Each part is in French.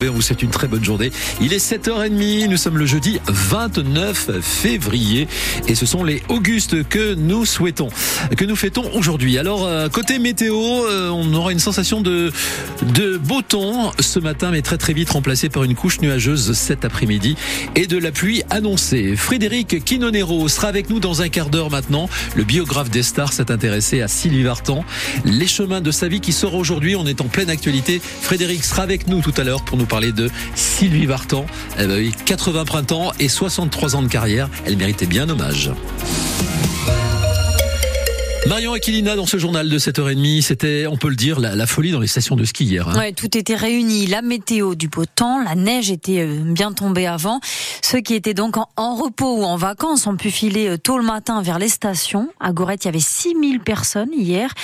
On vous souhaite une très bonne journée. Il est 7h30, nous sommes le jeudi 29 février et ce sont les Augustes que nous souhaitons, que nous fêtons aujourd'hui. Alors, euh, côté météo, euh, on aura une sensation de, de beau temps ce matin, mais très très vite remplacé par une couche nuageuse cet après-midi et de la pluie annoncée. Frédéric Quinonero sera avec nous dans un quart d'heure maintenant. Le biographe des stars s'est intéressé à Sylvie Vartan. Les chemins de sa vie qui sort aujourd'hui, on est en pleine actualité. Frédéric sera avec nous tout à l'heure pour nous parler de Sylvie Vartan. Elle a eu 80 printemps et 63 ans de carrière. Elle méritait bien hommage. Marion Aquilina dans ce journal de 7h30, c'était, on peut le dire, la, folie dans les stations de ski hier. Hein. Ouais, tout était réuni, la météo du beau temps, la neige était euh, bien tombée avant. Ceux qui étaient donc en, repos ou en vacances ont pu filer euh, tôt le matin vers les stations. À Gorette, il y avait 6000 personnes hier.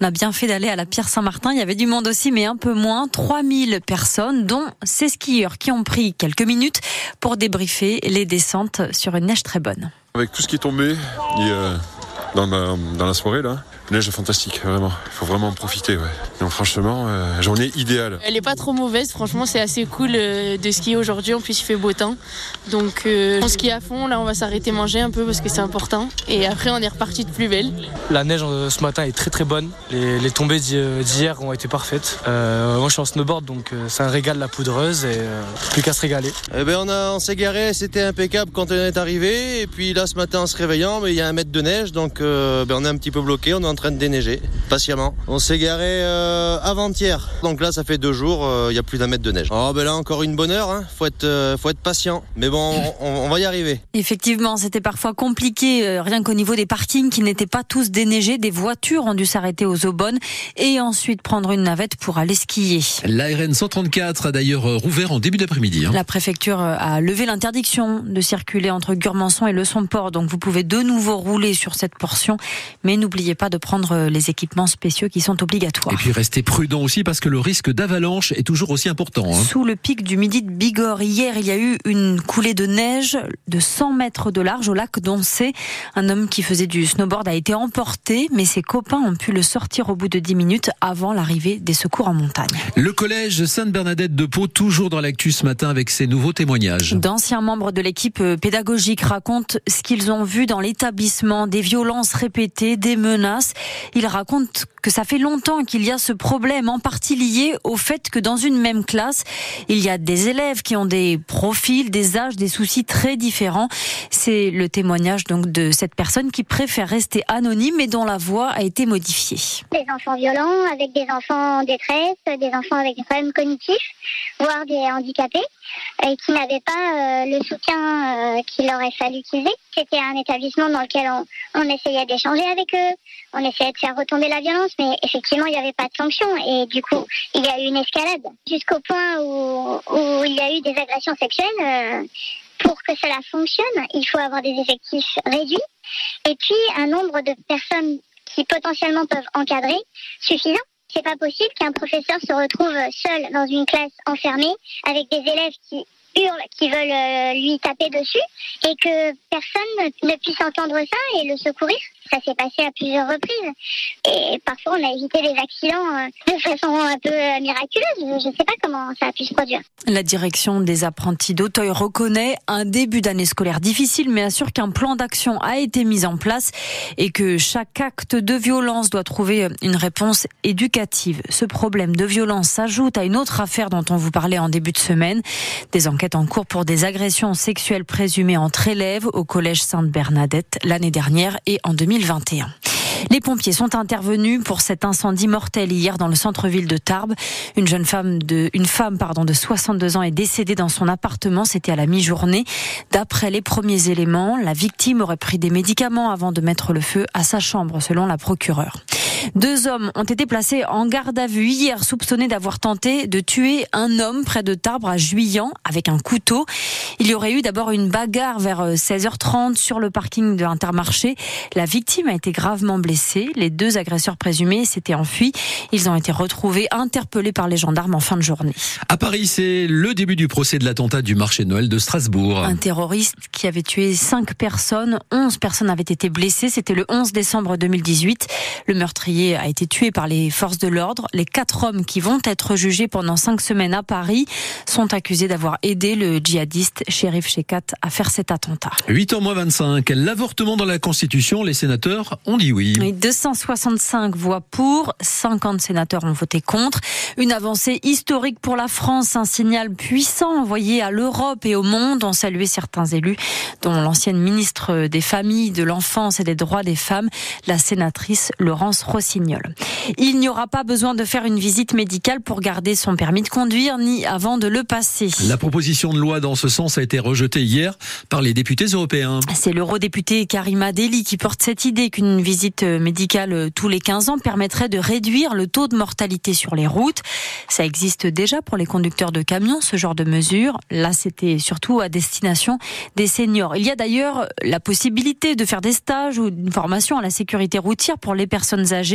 On a bien fait d'aller à la Pierre Saint-Martin. Il y avait du monde aussi, mais un peu moins. 3000 personnes, dont ces skieurs qui ont pris quelques minutes pour débriefer les descentes sur une neige très bonne. Avec tout ce qui est tombé, il y a dans, dans la soirée là. La neige est fantastique, vraiment. Il faut vraiment en profiter. Ouais. Donc franchement, euh, journée idéale. Elle est pas trop mauvaise, franchement c'est assez cool euh, de skier aujourd'hui, en plus il fait beau temps. Donc euh, on skie à fond, là on va s'arrêter manger un peu parce que c'est important. Et après on est reparti de plus belle. La neige ce matin est très très bonne. Les, tombées d'hier ont été parfaites. moi je suis en snowboard donc c'est un régal la poudreuse et plus qu'à se régaler. Eh ben, on, on s'est garé, c'était impeccable quand on est arrivé. Et puis là ce matin en se réveillant, mais il y a un mètre de neige donc ben, on est un petit peu bloqué, on est en train de déneiger patiemment. On s'est garé euh, avant-hier, donc là ça fait deux jours, euh, il y a plus d'un mètre de neige. Oh ben là encore une bonne heure, hein. faut être euh, faut être patient, mais bon on, va y arriver. Effectivement, c'était parfois compliqué, rien qu'au niveau des parkings qui n'étaient pas tous déneigés, des voitures ont dû s'arrêter aux Aubonnes et ensuite prendre une navette pour aller skier. La RN 134 a d'ailleurs rouvert en début d'après-midi. Hein. La préfecture a levé l'interdiction de circuler entre Gurmançon et Le Son-Port, donc vous pouvez de nouveau rouler sur cette portion, mais n'oubliez pas de prendre les équipements spéciaux qui sont obligatoires. Et puis restez prudent aussi parce que le risque d'avalanche est toujours aussi important. Hein. Sous le pic du midi de Bigorre, hier, il y a eu une coulée de neige de 100 mètres de large au lac d'Oncé. Un homme qui faisait du snowboard a été emporté, mais ses copains ont pu le sortir au bout de 10 minutes avant l'arrivée des secours en montagne. Le collège Sainte-Bernadette de Pau, toujours dans l'actu ce matin avec ses nouveaux témoignages. D'anciens membres de l'équipe pédagogique racontent ce qu'ils ont vu dans l'établissement, des violences répétées, des menaces. Ils racontent que ça fait longtemps qu'il y a ce problème, en partie lié au fait que dans une même classe, il y a des élèves qui ont des profils, des âges, des soucis très différents. C'est le témoignage donc de cette personne qui préfère rester anonyme et dont la voix a été modifiée. Des enfants violents, avec des enfants en détresse, des enfants avec des problèmes cognitifs, voire des handicapés, et qui n'avaient pas euh, le soutien euh, qu'il aurait fallu qu'ils aient. C'était un établissement dans lequel on, on essayait d'échanger avec eux, on essayait de faire retomber la violence, mais effectivement, il n'y avait pas de sanction. Et du coup, il y a eu une escalade jusqu'au point où, où, il y a eu des agressions sexuelles. Euh, pour que cela fonctionne, il faut avoir des effectifs réduits et puis un nombre de personnes qui potentiellement peuvent encadrer suffisant. C'est pas possible qu'un professeur se retrouve seul dans une classe enfermée avec des élèves qui qui veulent euh, lui taper dessus et que personne ne puisse entendre ça et le secourir. Ça s'est passé à plusieurs reprises. Et parfois, on a évité des accidents euh, de façon un peu euh, miraculeuse. Je ne sais pas comment ça a pu se produire. La direction des apprentis d'Auteuil reconnaît un début d'année scolaire difficile, mais assure qu'un plan d'action a été mis en place et que chaque acte de violence doit trouver une réponse éducative. Ce problème de violence s'ajoute à une autre affaire dont on vous parlait en début de semaine. Des enquêtes en cours pour des agressions sexuelles présumées entre élèves au collège Sainte-Bernadette l'année dernière et en 2020. 2021. Les pompiers sont intervenus pour cet incendie mortel hier dans le centre-ville de Tarbes. Une jeune femme de, une femme, pardon, de 62 ans est décédée dans son appartement. C'était à la mi-journée. D'après les premiers éléments, la victime aurait pris des médicaments avant de mettre le feu à sa chambre, selon la procureure. Deux hommes ont été placés en garde à vue hier, soupçonnés d'avoir tenté de tuer un homme près de Tarbes à Juillan avec un couteau. Il y aurait eu d'abord une bagarre vers 16h30 sur le parking de l'Intermarché. La victime a été gravement blessée. Les deux agresseurs présumés s'étaient enfuis. Ils ont été retrouvés, interpellés par les gendarmes en fin de journée. À Paris, c'est le début du procès de l'attentat du marché de Noël de Strasbourg. Un terroriste qui avait tué cinq personnes, 11 personnes avaient été blessées. C'était le 11 décembre 2018. Le meurtrier a été tué par les forces de l'ordre. Les quatre hommes qui vont être jugés pendant cinq semaines à Paris sont accusés d'avoir aidé le djihadiste Sherif Shekat à faire cet attentat. 8 ans moins 25. L'avortement dans la Constitution, les sénateurs ont dit oui. 265 voix pour, 50 sénateurs ont voté contre. Une avancée historique pour la France, un signal puissant envoyé à l'Europe et au monde, ont salué certains élus, dont l'ancienne ministre des Familles, de l'Enfance et des Droits des Femmes, la sénatrice Laurence Rossignol. Il n'y aura pas besoin de faire une visite médicale pour garder son permis de conduire, ni avant de le passer. La proposition de loi dans ce sens a été rejetée hier par les députés européens. C'est l'eurodéputé Karima Deli qui porte cette idée qu'une visite médicale tous les 15 ans permettrait de réduire le taux de mortalité sur les routes. Ça existe déjà pour les conducteurs de camions, ce genre de mesure. Là, c'était surtout à destination des seniors. Il y a d'ailleurs la possibilité de faire des stages ou une formation à la sécurité routière pour les personnes âgées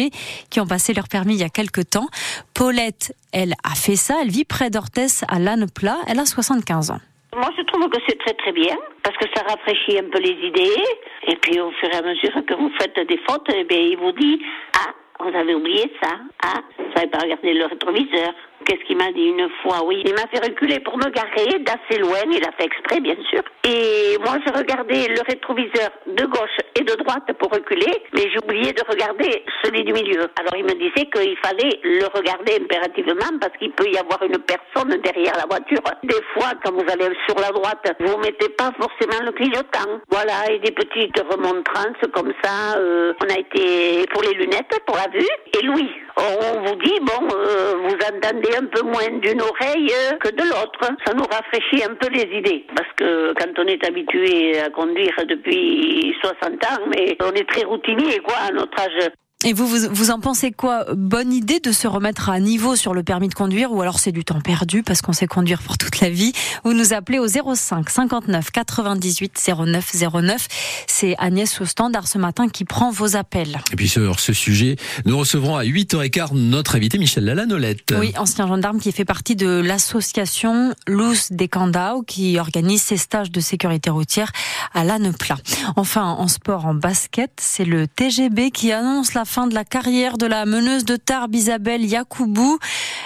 qui ont passé leur permis il y a quelques temps. Paulette, elle a fait ça. Elle vit près d'Orthès à Lanne-Plat. Elle a 75 ans. Moi, je trouve que c'est très très bien parce que ça rafraîchit un peu les idées. Et puis, au fur et à mesure que vous faites des fautes, eh il vous dit Ah, vous avez oublié ça. Ah, vous n'avez pas regardé le rétroviseur. Qu'est-ce qu'il m'a dit une fois Oui, il m'a fait reculer pour me garer d'assez loin. Il a fait exprès, bien sûr. Et moi, je regardais le rétroviseur de gauche et de droite pour reculer, mais oublié de regarder celui du milieu. Alors, il me disait qu'il fallait le regarder impérativement parce qu'il peut y avoir une personne derrière la voiture. Des fois, quand vous allez sur la droite, vous mettez pas forcément le clignotant. Voilà, et des petites remontrances comme ça. Euh, on a été pour les lunettes, pour la vue. Et Louis, on vous dit, bon, euh, vous entendez un peu moins d'une oreille que de l'autre. Ça nous rafraîchit un peu les idées. Parce que quand on est habitué à conduire depuis 60 ans, mais on est très routinier, quoi, à notre âge. Et vous, vous, vous, en pensez quoi? Bonne idée de se remettre à niveau sur le permis de conduire ou alors c'est du temps perdu parce qu'on sait conduire pour toute la vie? Vous nous appelez au 05 59 98 09 09. C'est Agnès au standard ce matin qui prend vos appels. Et puis sur ce sujet, nous recevrons à 8h15 notre invité Michel Lalanolette. Oui, ancien gendarme qui fait partie de l'association Luz des Candao qui organise ses stages de sécurité routière à Lanneplat. Enfin, en sport, en basket, c'est le TGB qui annonce la fin de la carrière de la meneuse de Tarbes Isabelle Yacoubou.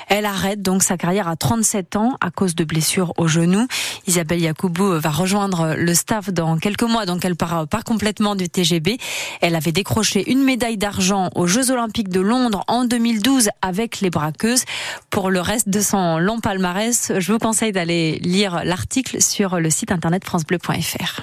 Elle arrête donc sa carrière à 37 ans à cause de blessures au genou. Isabelle Yacoubou va rejoindre le staff dans quelques mois, donc elle part pas complètement du TGB. Elle avait décroché une médaille d'argent aux Jeux Olympiques de Londres en 2012 avec les braqueuses. Pour le reste de son long palmarès, je vous conseille d'aller lire l'article sur le site internet francebleu.fr.